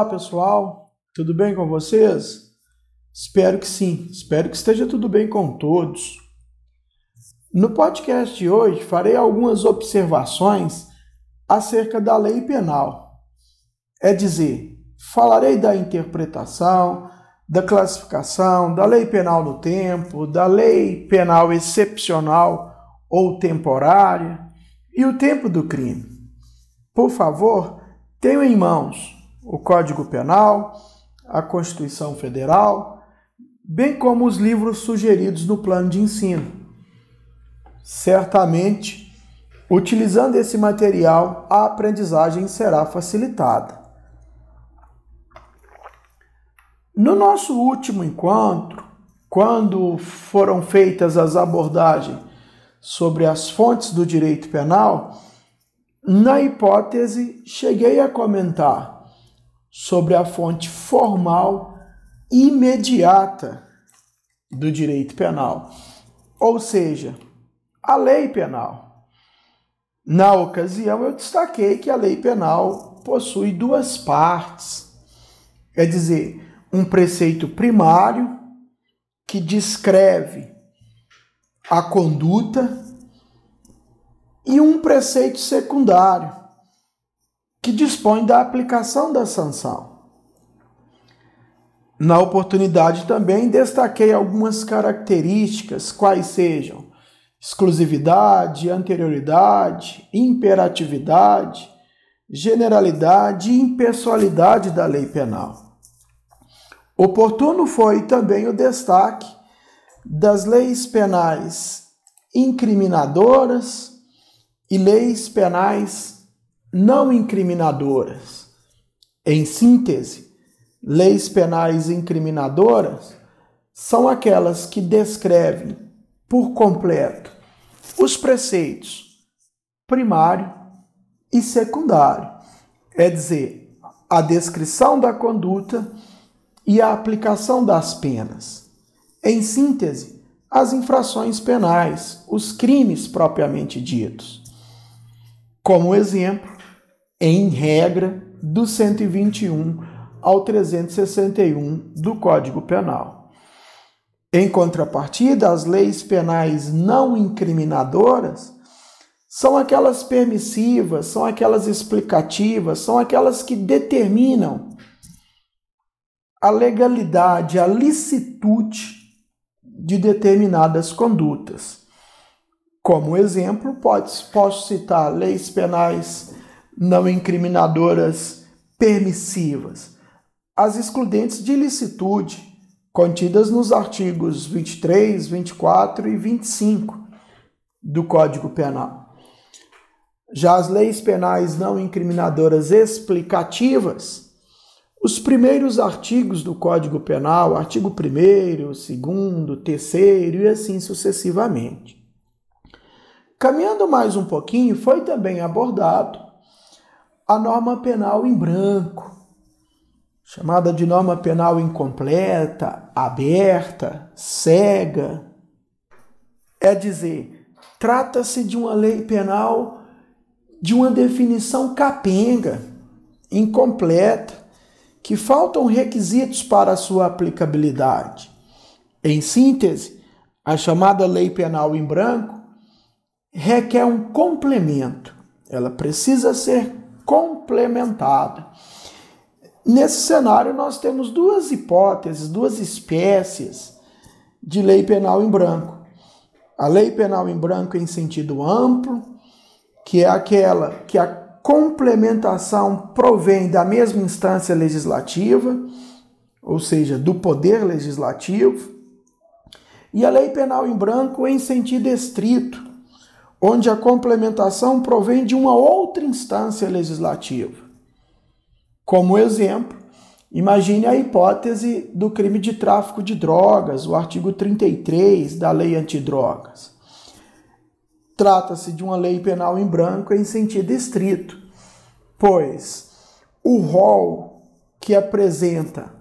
Olá pessoal, tudo bem com vocês? Espero que sim, espero que esteja tudo bem com todos. No podcast de hoje farei algumas observações acerca da lei penal. É dizer, falarei da interpretação, da classificação, da lei penal no tempo, da lei penal excepcional ou temporária e o tempo do crime. Por favor, tenham em mãos o Código Penal, a Constituição Federal, bem como os livros sugeridos no plano de ensino. Certamente, utilizando esse material, a aprendizagem será facilitada. No nosso último encontro, quando foram feitas as abordagens sobre as fontes do direito penal, na hipótese cheguei a comentar sobre a fonte formal imediata do direito penal, ou seja, a lei penal. Na ocasião, eu destaquei que a lei penal possui duas partes, é dizer, um preceito primário que descreve a conduta e um preceito secundário que dispõe da aplicação da sanção. Na oportunidade também destaquei algumas características, quais sejam exclusividade, anterioridade, imperatividade, generalidade e impessoalidade da lei penal. Oportuno foi também o destaque das leis penais incriminadoras e leis penais não incriminadoras. Em síntese, leis penais incriminadoras são aquelas que descrevem por completo os preceitos primário e secundário, é dizer, a descrição da conduta e a aplicação das penas. Em síntese, as infrações penais, os crimes propriamente ditos. Como exemplo, em regra, do 121 ao 361 do Código Penal. Em contrapartida, as leis penais não incriminadoras são aquelas permissivas, são aquelas explicativas, são aquelas que determinam a legalidade, a licitude de determinadas condutas. Como exemplo, posso citar leis penais não incriminadoras permissivas, as excludentes de ilicitude, contidas nos artigos 23, 24 e 25 do Código Penal. Já as leis penais não incriminadoras explicativas, os primeiros artigos do Código Penal, artigo 1, 2, 3 e assim sucessivamente. Caminhando mais um pouquinho, foi também abordado a norma penal em branco, chamada de norma penal incompleta, aberta, cega. É dizer, trata-se de uma lei penal de uma definição capenga, incompleta, que faltam requisitos para sua aplicabilidade. Em síntese, a chamada lei penal em branco requer um complemento. Ela precisa ser complementada. Nesse cenário, nós temos duas hipóteses, duas espécies de lei penal em branco. A lei penal em branco em sentido amplo, que é aquela que a complementação provém da mesma instância legislativa, ou seja, do poder legislativo, e a lei penal em branco em sentido estrito, onde a complementação provém de uma outra instância legislativa. Como exemplo, imagine a hipótese do crime de tráfico de drogas, o artigo 33 da Lei Antidrogas. Trata-se de uma lei penal em branco em sentido estrito, pois o rol que apresenta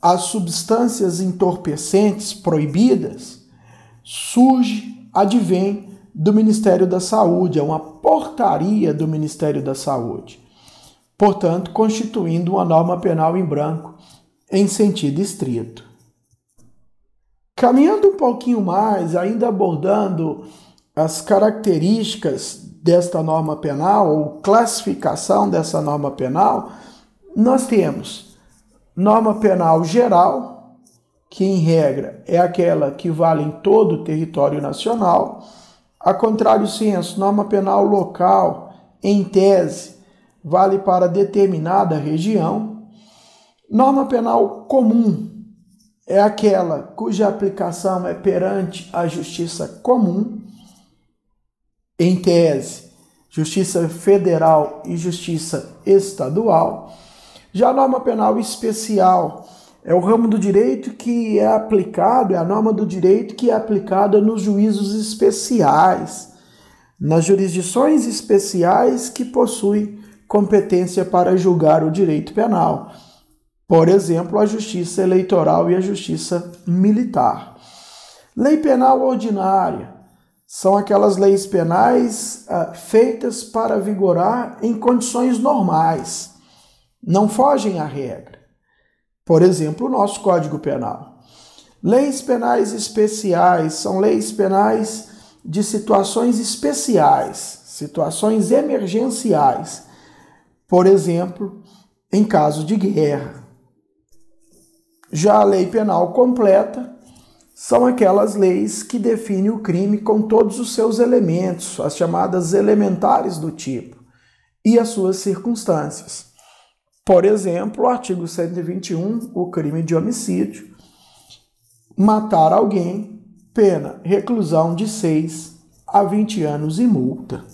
as substâncias entorpecentes proibidas surge, advém do Ministério da Saúde, é uma portaria do Ministério da Saúde. portanto, constituindo uma norma penal em branco em sentido estrito. Caminhando um pouquinho mais, ainda abordando as características desta norma penal ou classificação dessa norma penal, nós temos norma penal geral, que em regra é aquela que vale em todo o território nacional, a contrário senso, norma penal local, em tese, vale para determinada região. Norma penal comum é aquela cuja aplicação é perante a justiça comum, em tese, justiça federal e justiça estadual. Já a norma penal especial é o ramo do direito que é aplicado, é a norma do direito que é aplicada nos juízos especiais, nas jurisdições especiais que possuem competência para julgar o direito penal. Por exemplo, a justiça eleitoral e a justiça militar. Lei penal ordinária são aquelas leis penais ah, feitas para vigorar em condições normais, não fogem à regra. Por exemplo, o nosso Código Penal. Leis penais especiais são leis penais de situações especiais, situações emergenciais. Por exemplo, em caso de guerra. Já a lei penal completa são aquelas leis que definem o crime com todos os seus elementos, as chamadas elementares do tipo, e as suas circunstâncias. Por exemplo, o artigo 121, o crime de homicídio. Matar alguém, pena reclusão de 6 a 20 anos e multa.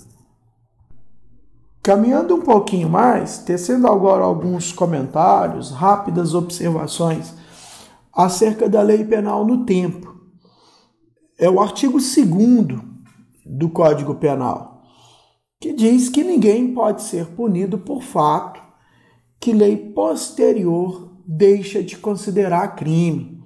Caminhando um pouquinho mais, tecendo agora alguns comentários, rápidas observações acerca da lei penal no tempo. É o artigo 2 do Código Penal, que diz que ninguém pode ser punido por fato que lei posterior deixa de considerar crime,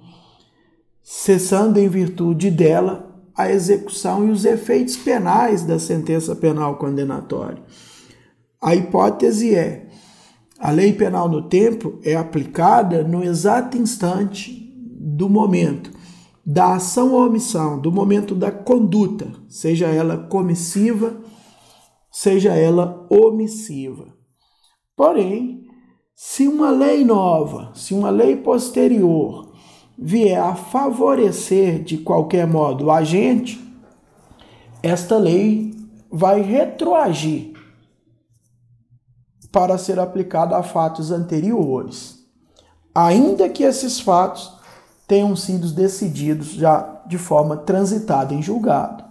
cessando em virtude dela a execução e os efeitos penais da sentença penal condenatória. A hipótese é: a lei penal no tempo é aplicada no exato instante do momento da ação ou omissão, do momento da conduta, seja ela comissiva, seja ela omissiva. Porém, se uma lei nova, se uma lei posterior vier a favorecer de qualquer modo o agente, esta lei vai retroagir para ser aplicada a fatos anteriores, ainda que esses fatos tenham sido decididos já de forma transitada em julgado.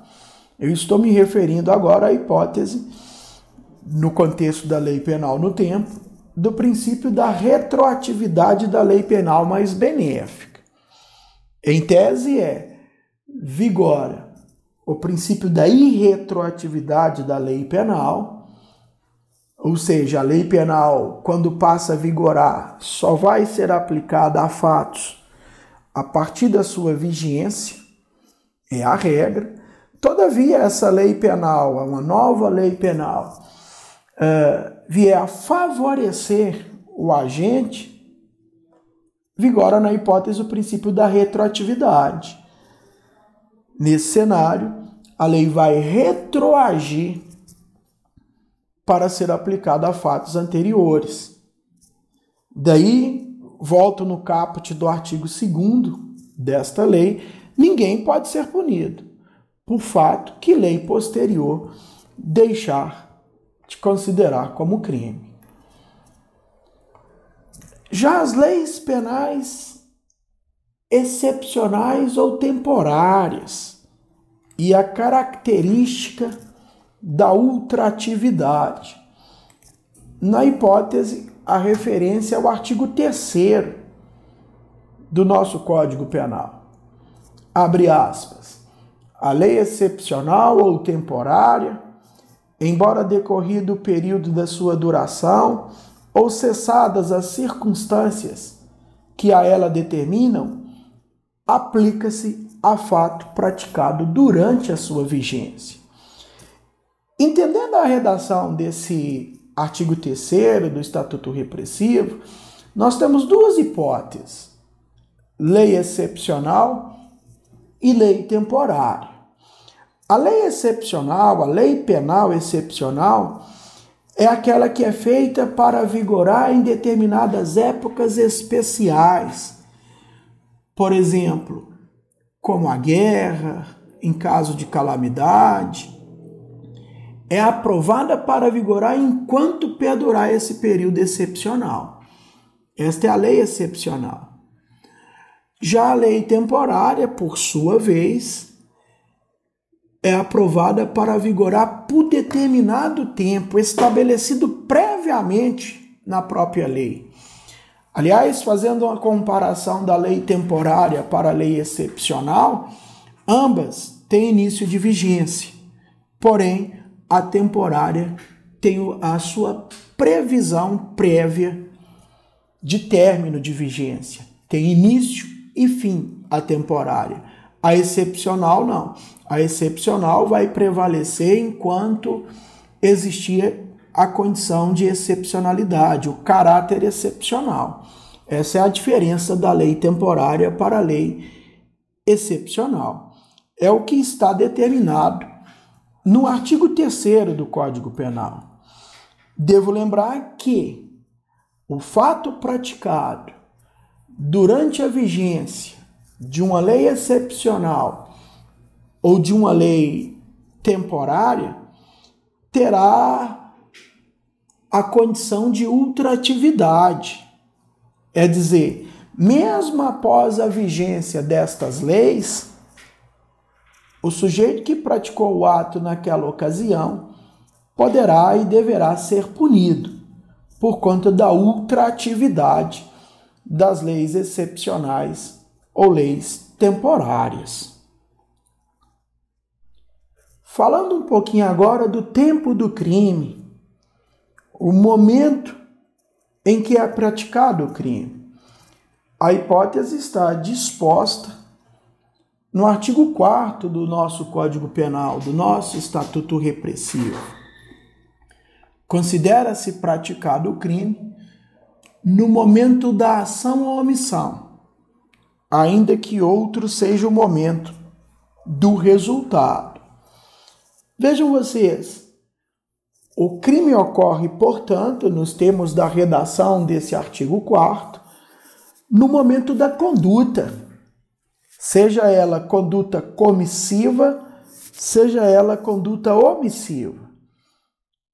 Eu estou me referindo agora à hipótese, no contexto da lei penal no tempo, do princípio da retroatividade da lei penal mais benéfica. Em tese é vigora o princípio da irretroatividade da lei penal, ou seja, a lei penal, quando passa a vigorar, só vai ser aplicada a fatos a partir da sua vigência, é a regra. Todavia, essa lei penal, uma nova lei penal, uh, vier a favorecer o agente, vigora na hipótese o princípio da retroatividade. Nesse cenário, a lei vai retroagir para ser aplicada a fatos anteriores. Daí, volto no caput do artigo 2 desta lei, ninguém pode ser punido por fato que lei posterior deixar de considerar como crime. Já as leis penais excepcionais ou temporárias e a característica da ultratividade. Na hipótese, a referência ao artigo 3 do nosso Código Penal. Abre aspas. A lei excepcional ou temporária embora decorrido o período da sua duração ou cessadas as circunstâncias que a ela determinam, aplica-se a fato praticado durante a sua vigência. Entendendo a redação desse artigo 3 do Estatuto Repressivo, nós temos duas hipóteses: lei excepcional e lei temporária. A lei excepcional, a lei penal excepcional, é aquela que é feita para vigorar em determinadas épocas especiais. Por exemplo, como a guerra, em caso de calamidade, é aprovada para vigorar enquanto perdurar esse período excepcional. Esta é a lei excepcional. Já a lei temporária, por sua vez, é aprovada para vigorar por determinado tempo, estabelecido previamente na própria lei. Aliás, fazendo uma comparação da lei temporária para a lei excepcional, ambas têm início de vigência, porém, a temporária tem a sua previsão prévia de término de vigência, tem início e fim a temporária. A excepcional não. A excepcional vai prevalecer enquanto existir a condição de excepcionalidade, o caráter excepcional. Essa é a diferença da lei temporária para a lei excepcional. É o que está determinado no artigo 3 do Código Penal. Devo lembrar que o fato praticado durante a vigência de uma lei excepcional ou de uma lei temporária terá a condição de ultratividade. É dizer, mesmo após a vigência destas leis, o sujeito que praticou o ato naquela ocasião poderá e deverá ser punido por conta da ultratividade das leis excepcionais ou leis temporárias. Falando um pouquinho agora do tempo do crime, o momento em que é praticado o crime. A hipótese está disposta no artigo 4 do nosso Código Penal, do nosso Estatuto Repressivo. Considera-se praticado o crime no momento da ação ou omissão, ainda que outro seja o momento do resultado. Vejam vocês, o crime ocorre, portanto, nos termos da redação desse artigo 4 no momento da conduta, seja ela conduta comissiva, seja ela conduta omissiva,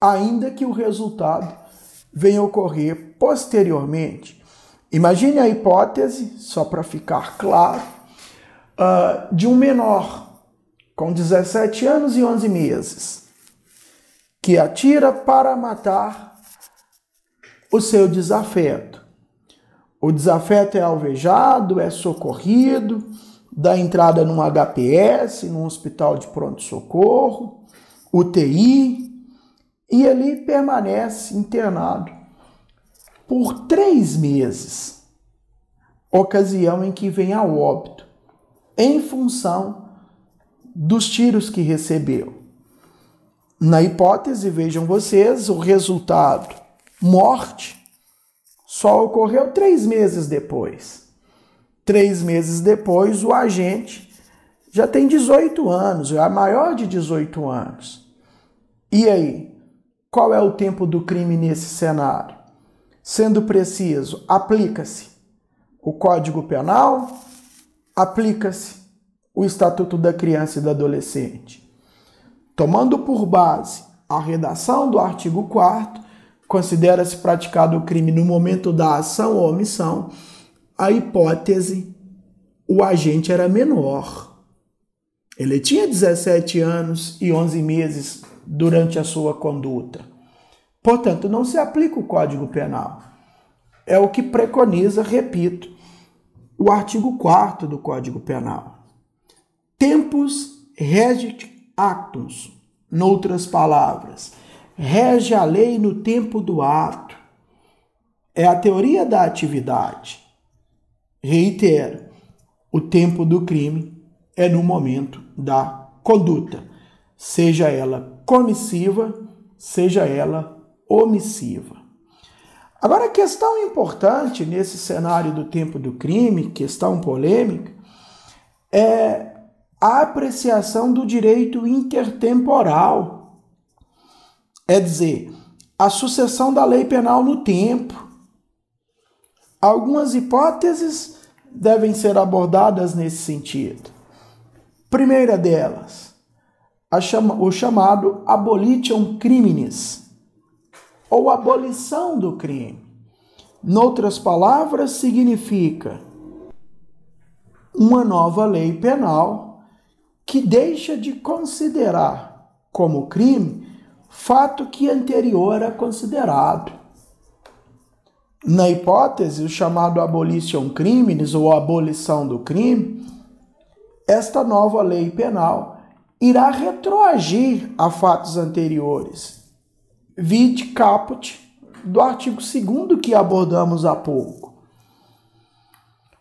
ainda que o resultado venha ocorrer posteriormente. Imagine a hipótese, só para ficar claro, uh, de um menor com 17 anos e 11 meses que atira para matar o seu desafeto. O desafeto é alvejado, é socorrido, dá entrada num HPS, num hospital de pronto-socorro, UTI, e ele permanece internado por três meses, ocasião em que vem ao óbito, em função dos tiros que recebeu. Na hipótese, vejam vocês, o resultado, morte, só ocorreu três meses depois. Três meses depois, o agente já tem 18 anos, é maior de 18 anos. E aí, qual é o tempo do crime nesse cenário? Sendo preciso, aplica-se o Código Penal, aplica-se o Estatuto da Criança e do Adolescente. Tomando por base a redação do artigo 4 considera-se praticado o crime no momento da ação ou omissão, a hipótese o agente era menor. Ele tinha 17 anos e 11 meses durante a sua conduta. Portanto, não se aplica o Código Penal. É o que preconiza, repito, o artigo 4 do Código Penal. Tempus regit actus, noutras palavras, rege a lei no tempo do ato. É a teoria da atividade. Reitero, o tempo do crime é no momento da conduta, seja ela comissiva, seja ela omissiva. Agora, a questão importante nesse cenário do tempo do crime, questão polêmica, é a apreciação do direito intertemporal. É dizer, a sucessão da lei penal no tempo. Algumas hipóteses devem ser abordadas nesse sentido. Primeira delas, chama, o chamado abolition criminis, ou abolição do crime. Noutras palavras, significa uma nova lei penal que deixa de considerar como crime fato que anterior era considerado. Na hipótese, o chamado abolition criminis ou abolição do crime, esta nova lei penal irá retroagir a fatos anteriores. Vide caput do artigo 2 que abordamos há pouco.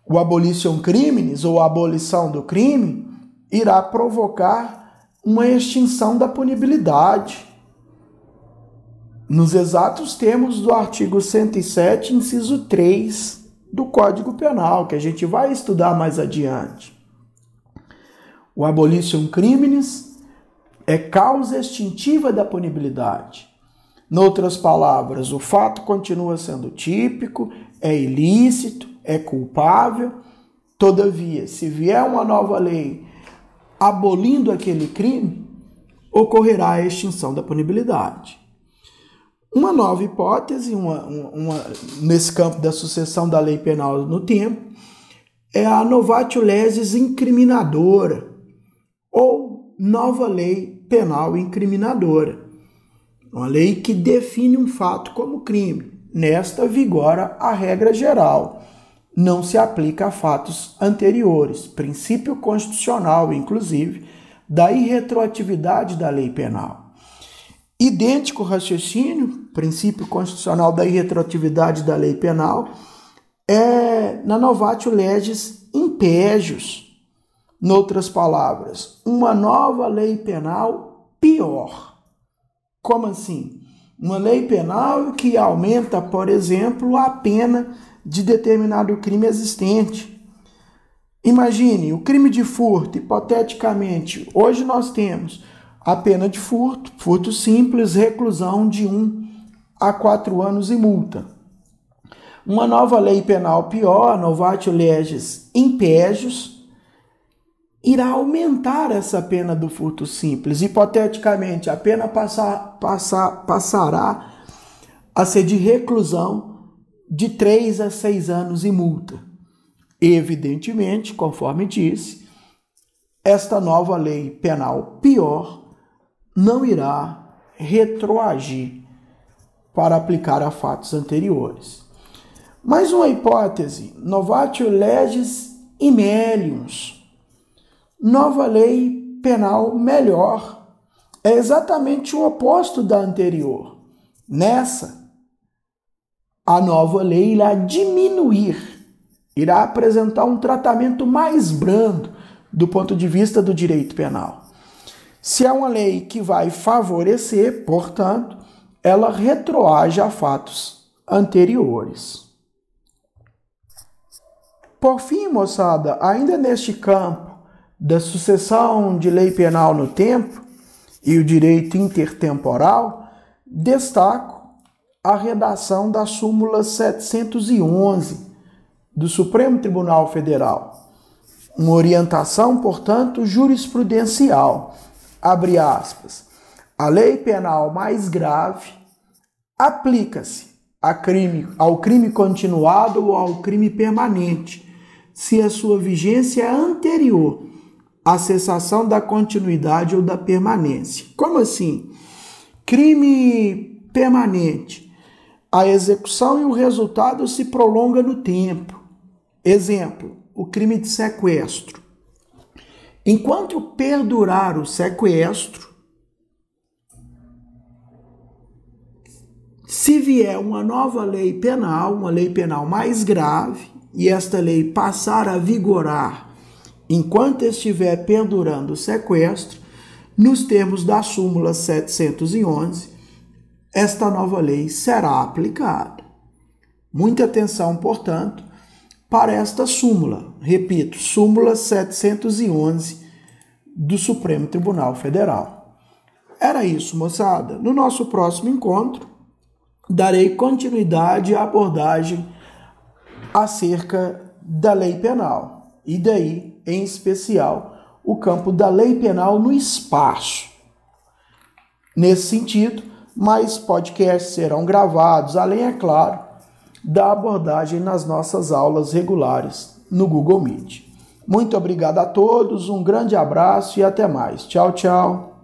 O abolition criminis ou abolição do crime irá provocar uma extinção da punibilidade nos exatos termos do artigo 107, inciso 3 do Código Penal, que a gente vai estudar mais adiante. O abolition criminis é causa extintiva da punibilidade. Noutras palavras, o fato continua sendo típico, é ilícito, é culpável. Todavia, se vier uma nova lei abolindo aquele crime, ocorrerá a extinção da punibilidade. Uma nova hipótese, uma, uma, nesse campo da sucessão da lei penal no tempo, é a novatio legis incriminadora, ou nova lei penal incriminadora. Uma lei que define um fato como crime. Nesta vigora a regra geral. Não se aplica a fatos anteriores, princípio constitucional, inclusive, da irretroatividade da lei penal. Idêntico raciocínio, princípio constitucional da irretroatividade da lei penal, é na novatio legis impégios. Noutras palavras, uma nova lei penal pior. Como assim? Uma lei penal que aumenta, por exemplo, a pena de determinado crime existente. Imagine o crime de furto, hipoteticamente, hoje nós temos a pena de furto, furto simples, reclusão de 1 um a 4 anos e multa. Uma nova lei penal pior, novatio legis impégios, irá aumentar essa pena do furto simples. Hipoteticamente, a pena passar, passar, passará a ser de reclusão de 3 a 6 anos e multa. Evidentemente, conforme disse, esta nova lei penal pior não irá retroagir para aplicar a fatos anteriores. Mais uma hipótese, novatio legis imelius. Nova lei penal melhor. É exatamente o oposto da anterior. Nessa, a nova lei irá diminuir, irá apresentar um tratamento mais brando do ponto de vista do direito penal. Se é uma lei que vai favorecer, portanto, ela retroage a fatos anteriores. Por fim, moçada, ainda neste campo da sucessão de lei penal no tempo e o direito intertemporal, destaco a redação da súmula 711 do Supremo Tribunal Federal. Uma orientação, portanto, jurisprudencial abre aspas, a lei penal mais grave aplica-se crime, ao crime continuado ou ao crime permanente, se a sua vigência é anterior à cessação da continuidade ou da permanência. Como assim? Crime permanente. A execução e o resultado se prolonga no tempo. Exemplo, o crime de sequestro. Enquanto perdurar o sequestro, se vier uma nova lei penal, uma lei penal mais grave, e esta lei passar a vigorar enquanto estiver perdurando o sequestro, nos termos da súmula 711, esta nova lei será aplicada. Muita atenção, portanto, para esta súmula. Repito, súmula 711 do Supremo Tribunal Federal. Era isso, moçada. No nosso próximo encontro, darei continuidade à abordagem acerca da lei penal e daí, em especial, o campo da lei penal no espaço. Nesse sentido, mais podcasts serão gravados, além, é claro, da abordagem nas nossas aulas regulares no Google Meet. Muito obrigado a todos, um grande abraço e até mais. Tchau, tchau.